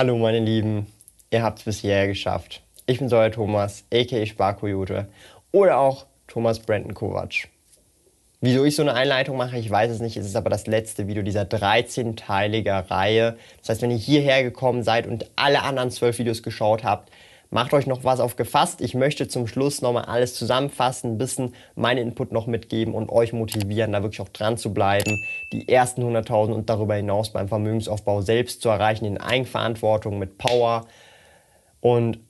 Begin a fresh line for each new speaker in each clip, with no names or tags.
Hallo meine Lieben, ihr habt es bis hierher geschafft. Ich bin euer Thomas, aka Sparkoyote oder auch Thomas Brandon Kovac. Wieso ich so eine Einleitung mache, ich weiß es nicht. Es ist aber das letzte Video dieser 13-teiliger Reihe. Das heißt, wenn ihr hierher gekommen seid und alle anderen 12 Videos geschaut habt, Macht euch noch was auf gefasst. Ich möchte zum Schluss nochmal alles zusammenfassen, ein bisschen meinen Input noch mitgeben und euch motivieren, da wirklich auch dran zu bleiben, die ersten 100.000 und darüber hinaus beim Vermögensaufbau selbst zu erreichen, in Eigenverantwortung, mit Power und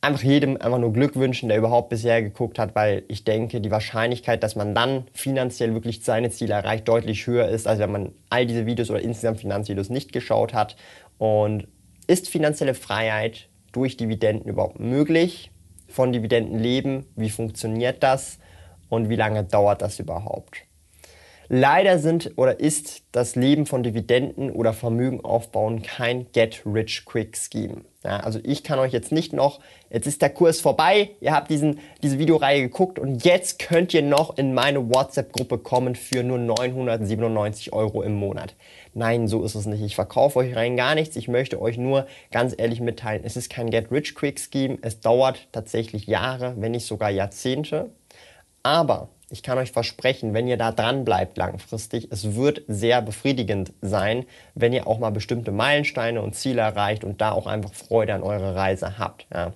einfach jedem einfach nur Glück wünschen, der überhaupt bisher geguckt hat, weil ich denke, die Wahrscheinlichkeit, dass man dann finanziell wirklich seine Ziele erreicht, deutlich höher ist, als wenn man all diese Videos oder insgesamt Finanzvideos nicht geschaut hat. Und ist finanzielle Freiheit durch Dividenden überhaupt möglich? Von Dividenden leben? Wie funktioniert das? Und wie lange dauert das überhaupt? Leider sind oder ist das Leben von Dividenden oder Vermögen aufbauen kein Get-Rich-Quick-Scheme. Ja, also ich kann euch jetzt nicht noch, jetzt ist der Kurs vorbei, ihr habt diesen, diese Videoreihe geguckt und jetzt könnt ihr noch in meine WhatsApp-Gruppe kommen für nur 997 Euro im Monat. Nein, so ist es nicht. Ich verkaufe euch rein gar nichts. Ich möchte euch nur ganz ehrlich mitteilen, es ist kein Get-Rich-Quick-Scheme. Es dauert tatsächlich Jahre, wenn nicht sogar Jahrzehnte. Aber ich kann euch versprechen, wenn ihr da dran bleibt langfristig, es wird sehr befriedigend sein, wenn ihr auch mal bestimmte Meilensteine und Ziele erreicht und da auch einfach Freude an eurer Reise habt. Ja.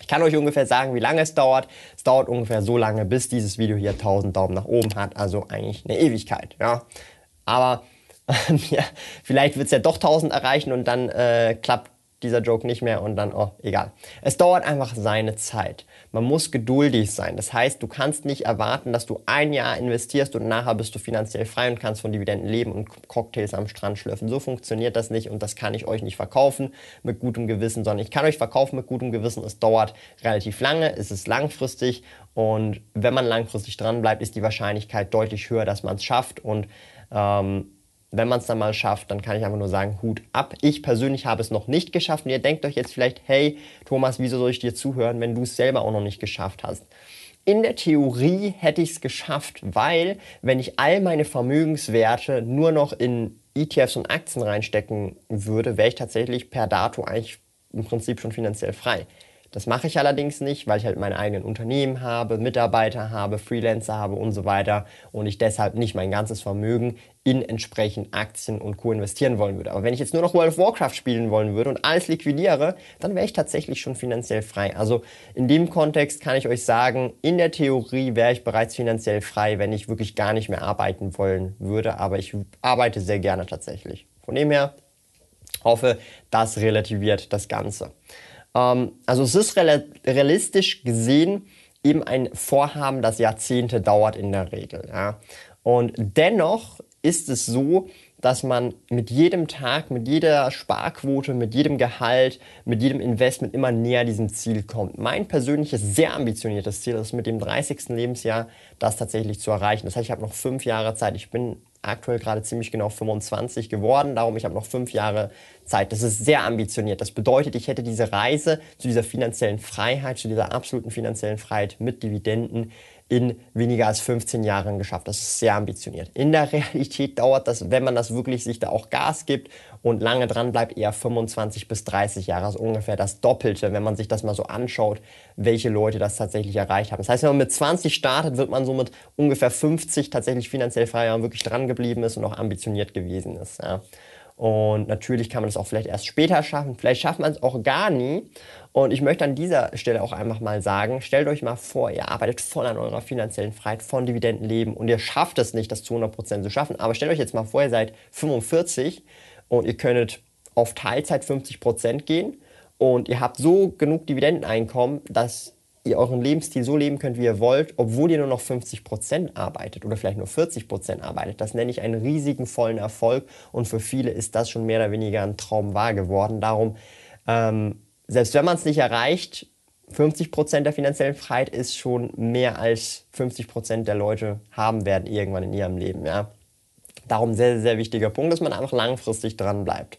Ich kann euch ungefähr sagen, wie lange es dauert. Es dauert ungefähr so lange, bis dieses Video hier 1000 Daumen nach oben hat, also eigentlich eine Ewigkeit. Ja. Aber ja, vielleicht wird es ja doch 1000 erreichen und dann äh, klappt dieser Joke nicht mehr und dann, oh, egal. Es dauert einfach seine Zeit. Man muss geduldig sein. Das heißt, du kannst nicht erwarten, dass du ein Jahr investierst und nachher bist du finanziell frei und kannst von Dividenden leben und Cocktails am Strand schlürfen. So funktioniert das nicht und das kann ich euch nicht verkaufen mit gutem Gewissen, sondern ich kann euch verkaufen mit gutem Gewissen. Es dauert relativ lange, es ist langfristig und wenn man langfristig dran bleibt, ist die Wahrscheinlichkeit deutlich höher, dass man es schafft und ähm, wenn man es dann mal schafft, dann kann ich einfach nur sagen, Hut ab. Ich persönlich habe es noch nicht geschafft und ihr denkt euch jetzt vielleicht, hey Thomas, wieso soll ich dir zuhören, wenn du es selber auch noch nicht geschafft hast? In der Theorie hätte ich es geschafft, weil wenn ich all meine Vermögenswerte nur noch in ETFs und Aktien reinstecken würde, wäre ich tatsächlich per dato eigentlich im Prinzip schon finanziell frei. Das mache ich allerdings nicht, weil ich halt meine eigenen Unternehmen habe, Mitarbeiter habe, Freelancer habe und so weiter und ich deshalb nicht mein ganzes Vermögen in entsprechend Aktien und Co. investieren wollen würde. Aber wenn ich jetzt nur noch World of Warcraft spielen wollen würde und alles liquidiere, dann wäre ich tatsächlich schon finanziell frei. Also in dem Kontext kann ich euch sagen, in der Theorie wäre ich bereits finanziell frei, wenn ich wirklich gar nicht mehr arbeiten wollen würde. Aber ich arbeite sehr gerne tatsächlich. Von dem her hoffe, das relativiert das Ganze. Ähm, also es ist realistisch gesehen eben ein Vorhaben, das Jahrzehnte dauert in der Regel. Ja. Und dennoch ist es so, dass man mit jedem Tag, mit jeder Sparquote, mit jedem Gehalt, mit jedem Investment immer näher diesem Ziel kommt. Mein persönliches, sehr ambitioniertes Ziel ist mit dem 30. Lebensjahr das tatsächlich zu erreichen. Das heißt, ich habe noch fünf Jahre Zeit. Ich bin aktuell gerade ziemlich genau 25 geworden. Darum, ich habe noch fünf Jahre Zeit. Das ist sehr ambitioniert. Das bedeutet, ich hätte diese Reise zu dieser finanziellen Freiheit, zu dieser absoluten finanziellen Freiheit mit Dividenden in weniger als 15 Jahren geschafft. Das ist sehr ambitioniert. In der Realität dauert das, wenn man das wirklich sich da auch Gas gibt und lange dran bleibt, eher 25 bis 30 Jahre. Also ungefähr das Doppelte, wenn man sich das mal so anschaut, welche Leute das tatsächlich erreicht haben. Das heißt, wenn man mit 20 startet, wird man so mit ungefähr 50 tatsächlich finanziell frei und wirklich dran geblieben ist und auch ambitioniert gewesen ist. Ja. Und natürlich kann man das auch vielleicht erst später schaffen. Vielleicht schafft man es auch gar nie. Und ich möchte an dieser Stelle auch einfach mal sagen, stellt euch mal vor, ihr arbeitet voll an eurer finanziellen Freiheit, von Dividenden leben und ihr schafft es nicht, das zu 100% zu schaffen. Aber stellt euch jetzt mal vor, ihr seid 45 und ihr könntet auf Teilzeit 50% gehen und ihr habt so genug Dividendeneinkommen, dass ihr euren Lebensstil so leben könnt, wie ihr wollt, obwohl ihr nur noch 50% arbeitet oder vielleicht nur 40% arbeitet. Das nenne ich einen riesigen vollen Erfolg und für viele ist das schon mehr oder weniger ein Traum wahr geworden. Darum, ähm, selbst wenn man es nicht erreicht, 50% der finanziellen Freiheit ist schon mehr als 50% der Leute haben werden irgendwann in ihrem Leben. Ja? Darum sehr, sehr wichtiger Punkt, dass man einfach langfristig dran bleibt.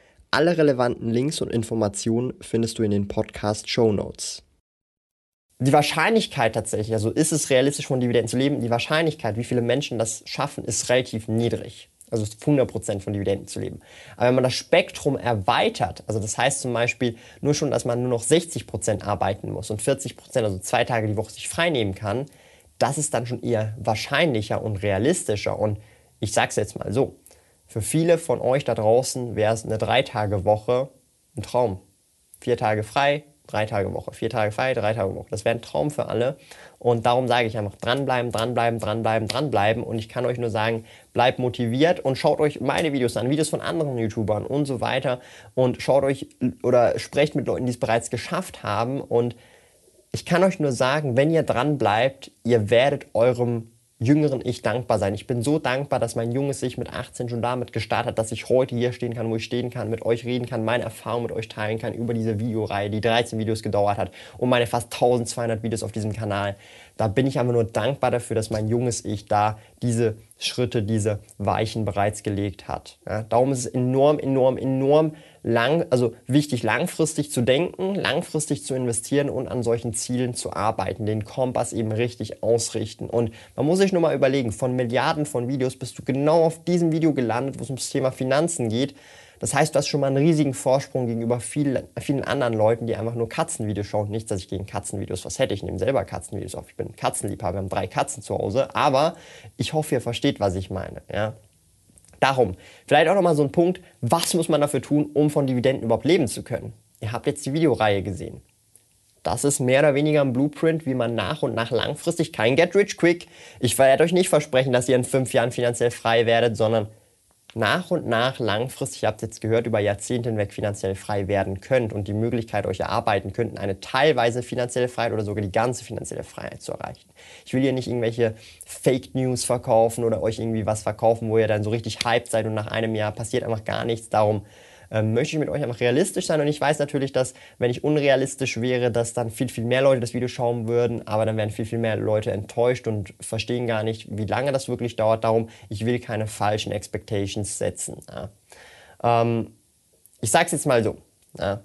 Alle relevanten Links und Informationen findest du in den Podcast Show Notes.
Die Wahrscheinlichkeit tatsächlich, also ist es realistisch von Dividenden zu leben, die Wahrscheinlichkeit, wie viele Menschen das schaffen, ist relativ niedrig. Also 100% von Dividenden zu leben. Aber wenn man das Spektrum erweitert, also das heißt zum Beispiel nur schon, dass man nur noch 60% arbeiten muss und 40%, also zwei Tage die Woche sich frei nehmen kann, das ist dann schon eher wahrscheinlicher und realistischer. Und ich sage es jetzt mal so, für viele von euch da draußen wäre es eine Drei-Tage-Woche ein Traum. Vier Tage frei, drei Tage Woche. Vier Tage frei, drei Tage Woche. Das wäre ein Traum für alle. Und darum sage ich einfach, dranbleiben, dranbleiben, dranbleiben, dranbleiben. Und ich kann euch nur sagen, bleibt motiviert und schaut euch meine Videos an, Videos von anderen YouTubern und so weiter. Und schaut euch oder sprecht mit Leuten, die es bereits geschafft haben. Und ich kann euch nur sagen, wenn ihr dranbleibt, ihr werdet eurem jüngeren Ich dankbar sein. Ich bin so dankbar, dass mein junges Ich mit 18 schon damit gestartet hat, dass ich heute hier stehen kann, wo ich stehen kann, mit euch reden kann, meine Erfahrungen mit euch teilen kann über diese Videoreihe, die 13 Videos gedauert hat und meine fast 1200 Videos auf diesem Kanal. Da bin ich einfach nur dankbar dafür, dass mein junges Ich da diese Schritte, diese Weichen bereits gelegt hat. Ja, darum ist es enorm, enorm, enorm lang, also wichtig, langfristig zu denken, langfristig zu investieren und an solchen Zielen zu arbeiten, den Kompass eben richtig ausrichten. Und man muss sich nur mal überlegen, von Milliarden von Videos bist du genau auf diesem Video gelandet, wo es ums Thema Finanzen geht. Das heißt, du hast schon mal einen riesigen Vorsprung gegenüber vielen, vielen anderen Leuten, die einfach nur Katzenvideos schauen. Nicht, dass ich gegen Katzenvideos was hätte. Ich nehme selber Katzenvideos auf. Ich bin Katzenliebhaber. Wir haben drei Katzen zu Hause. Aber ich hoffe, ihr versteht, was ich meine. Ja? Darum, vielleicht auch nochmal so ein Punkt, was muss man dafür tun, um von Dividenden überhaupt leben zu können? Ihr habt jetzt die Videoreihe gesehen. Das ist mehr oder weniger ein Blueprint, wie man nach und nach langfristig kein Get Rich Quick. Ich werde euch nicht versprechen, dass ihr in fünf Jahren finanziell frei werdet, sondern nach und nach langfristig, ihr habt jetzt gehört, über Jahrzehnte hinweg finanziell frei werden könnt und die Möglichkeit euch erarbeiten könnt, eine teilweise finanzielle Freiheit oder sogar die ganze finanzielle Freiheit zu erreichen. Ich will hier nicht irgendwelche Fake News verkaufen oder euch irgendwie was verkaufen, wo ihr dann so richtig hyped seid und nach einem Jahr passiert einfach gar nichts. Darum ähm, möchte ich mit euch einfach realistisch sein. Und ich weiß natürlich, dass wenn ich unrealistisch wäre, dass dann viel, viel mehr Leute das Video schauen würden, aber dann wären viel, viel mehr Leute enttäuscht und verstehen gar nicht, wie lange das wirklich dauert. Darum, ich will keine falschen Expectations setzen. Ja. Ähm, ich sag's jetzt mal so. Ja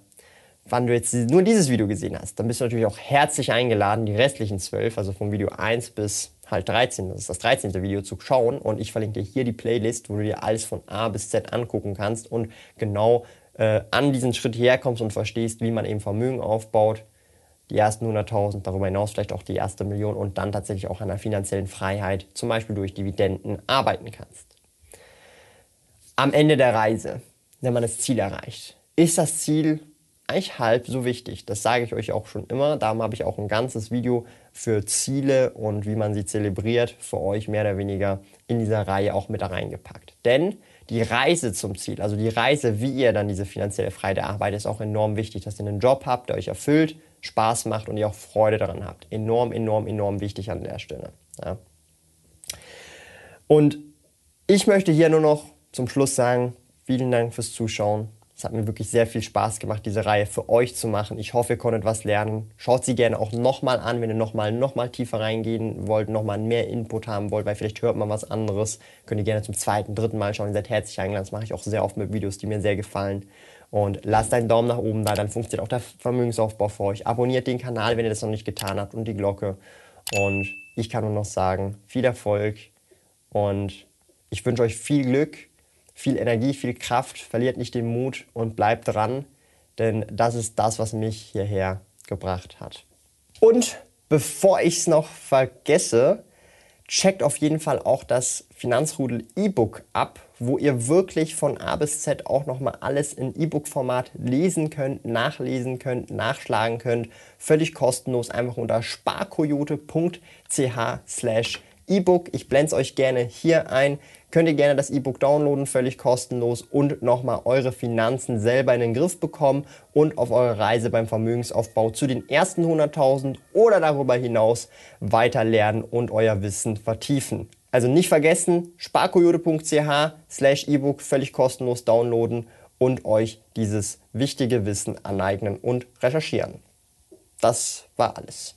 wann du jetzt nur dieses Video gesehen hast, dann bist du natürlich auch herzlich eingeladen, die restlichen zwölf, also vom Video 1 bis halt 13, das ist das 13. Video zu schauen und ich verlinke dir hier die Playlist, wo du dir alles von A bis Z angucken kannst und genau äh, an diesen Schritt herkommst und verstehst, wie man eben Vermögen aufbaut, die ersten 100.000, darüber hinaus vielleicht auch die erste Million und dann tatsächlich auch an der finanziellen Freiheit, zum Beispiel durch Dividenden, arbeiten kannst. Am Ende der Reise, wenn man das Ziel erreicht, ist das Ziel eigentlich halb so wichtig. Das sage ich euch auch schon immer. Darum habe ich auch ein ganzes Video für Ziele und wie man sie zelebriert für euch mehr oder weniger in dieser Reihe auch mit reingepackt. Denn die Reise zum Ziel, also die Reise, wie ihr dann diese finanzielle Freiheit erarbeitet, ist auch enorm wichtig, dass ihr einen Job habt, der euch erfüllt, Spaß macht und ihr auch Freude daran habt. Enorm, enorm, enorm wichtig an der Stelle. Ja. Und ich möchte hier nur noch zum Schluss sagen, vielen Dank fürs Zuschauen. Es hat mir wirklich sehr viel Spaß gemacht, diese Reihe für euch zu machen. Ich hoffe, ihr konntet was lernen. Schaut sie gerne auch nochmal an, wenn ihr nochmal noch mal tiefer reingehen wollt, nochmal mehr Input haben wollt, weil vielleicht hört man was anderes. Könnt ihr gerne zum zweiten, dritten Mal schauen. Ihr seid herzlich eingeladen. Das mache ich auch sehr oft mit Videos, die mir sehr gefallen. Und lasst einen Daumen nach oben da, dann funktioniert auch der Vermögensaufbau für euch. Abonniert den Kanal, wenn ihr das noch nicht getan habt und die Glocke. Und ich kann nur noch sagen, viel Erfolg und ich wünsche euch viel Glück viel Energie, viel Kraft, verliert nicht den Mut und bleibt dran, denn das ist das, was mich hierher gebracht hat. Und bevor ich es noch vergesse, checkt auf jeden Fall auch das Finanzrudel E-Book ab, wo ihr wirklich von A bis Z auch nochmal alles in E-Book-Format lesen könnt, nachlesen könnt, nachschlagen könnt. Völlig kostenlos, einfach unter sparkoyote.ch slash E-Book. Ich blende es euch gerne hier ein. Könnt ihr gerne das E-Book downloaden, völlig kostenlos und nochmal eure Finanzen selber in den Griff bekommen und auf eure Reise beim Vermögensaufbau zu den ersten 100.000 oder darüber hinaus weiter lernen und euer Wissen vertiefen. Also nicht vergessen, sparkoyote.ch slash E-Book völlig kostenlos downloaden und euch dieses wichtige Wissen aneignen und recherchieren. Das war alles.